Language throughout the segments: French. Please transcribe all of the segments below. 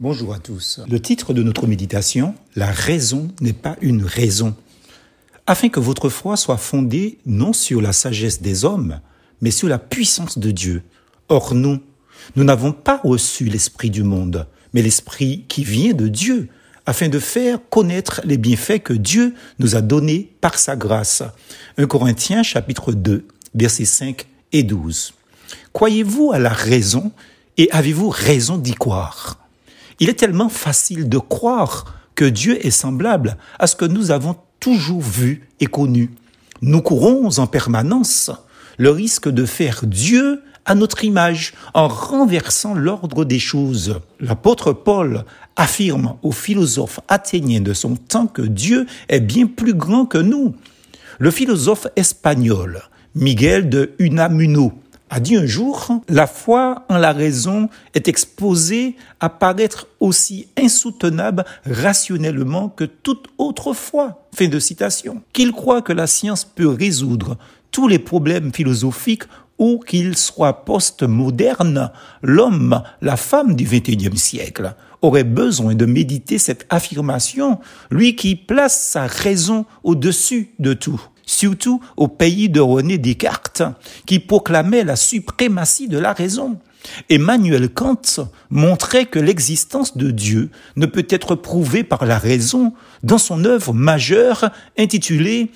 Bonjour à tous. Le titre de notre méditation, La raison n'est pas une raison. Afin que votre foi soit fondée non sur la sagesse des hommes, mais sur la puissance de Dieu. Or nous, nous n'avons pas reçu l'Esprit du monde, mais l'Esprit qui vient de Dieu, afin de faire connaître les bienfaits que Dieu nous a donnés par sa grâce. 1 Corinthiens chapitre 2, versets 5 et 12. Croyez-vous à la raison et avez-vous raison d'y croire? Il est tellement facile de croire que Dieu est semblable à ce que nous avons toujours vu et connu. Nous courons en permanence le risque de faire Dieu à notre image en renversant l'ordre des choses. L'apôtre Paul affirme aux philosophes athéniens de son temps que Dieu est bien plus grand que nous. Le philosophe espagnol Miguel de Unamuno a dit un jour, la foi en la raison est exposée à paraître aussi insoutenable rationnellement que toute autre foi. Fin de citation. Qu'il croit que la science peut résoudre tous les problèmes philosophiques ou qu'il soit post-moderne, l'homme, la femme du XXIe siècle aurait besoin de méditer cette affirmation, lui qui place sa raison au-dessus de tout surtout au pays de René Descartes, qui proclamait la suprématie de la raison. Emmanuel Kant montrait que l'existence de Dieu ne peut être prouvée par la raison dans son œuvre majeure intitulée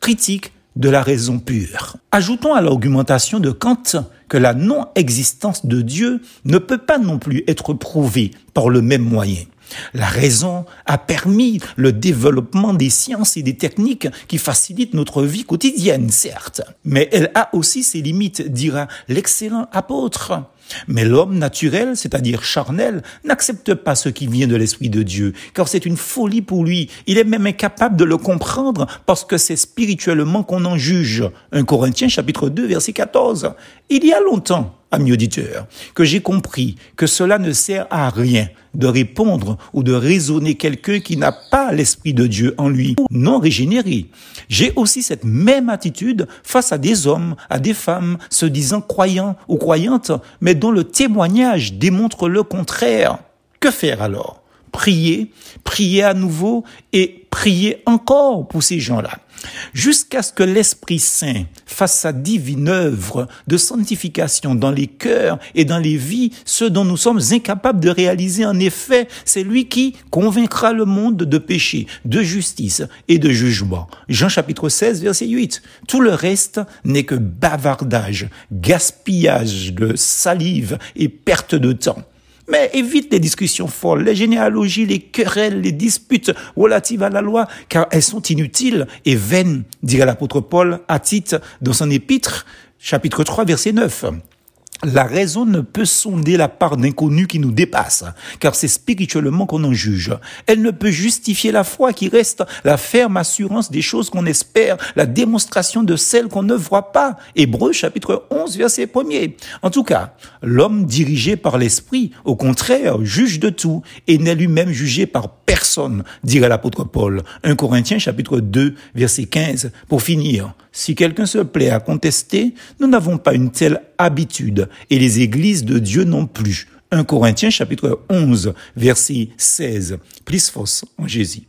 Critique de la raison pure. Ajoutons à l'argumentation de Kant que la non-existence de Dieu ne peut pas non plus être prouvée par le même moyen. La raison a permis le développement des sciences et des techniques qui facilitent notre vie quotidienne, certes, mais elle a aussi ses limites, dira l'excellent apôtre. Mais l'homme naturel, c'est-à-dire charnel, n'accepte pas ce qui vient de l'Esprit de Dieu, car c'est une folie pour lui. Il est même incapable de le comprendre parce que c'est spirituellement qu'on en juge. 1 Corinthiens chapitre 2 verset 14. Il y a longtemps, ami auditeur, que j'ai compris que cela ne sert à rien de répondre ou de raisonner quelqu'un qui n'a pas l'Esprit de Dieu en lui, non régénéré. J'ai aussi cette même attitude face à des hommes, à des femmes se disant croyants ou croyantes, mais dont le témoignage démontre le contraire. Que faire alors? Prier, prier à nouveau et prier encore pour ces gens-là jusqu'à ce que l'Esprit Saint fasse sa divine œuvre de sanctification dans les cœurs et dans les vies, ce dont nous sommes incapables de réaliser en effet, c'est lui qui convaincra le monde de péché, de justice et de jugement. Jean chapitre 16, verset 8. Tout le reste n'est que bavardage, gaspillage de salive et perte de temps. Mais évite les discussions folles, les généalogies, les querelles, les disputes relatives à la loi, car elles sont inutiles et vaines, dirait l'apôtre Paul à Tite dans son épître, chapitre 3, verset 9. La raison ne peut sonder la part d'inconnu qui nous dépasse, car c'est spirituellement qu'on en juge. Elle ne peut justifier la foi qui reste la ferme assurance des choses qu'on espère, la démonstration de celles qu'on ne voit pas. Hébreu chapitre 11 verset 1 En tout cas, l'homme dirigé par l'esprit, au contraire, juge de tout et n'est lui-même jugé par personne, dirait l'apôtre Paul. 1 Corinthiens chapitre 2 verset 15. Pour finir, si quelqu'un se plaît à contester, nous n'avons pas une telle habitude et les églises de Dieu non plus. 1 Corinthiens chapitre 11 verset 16. Plus force en Jésus.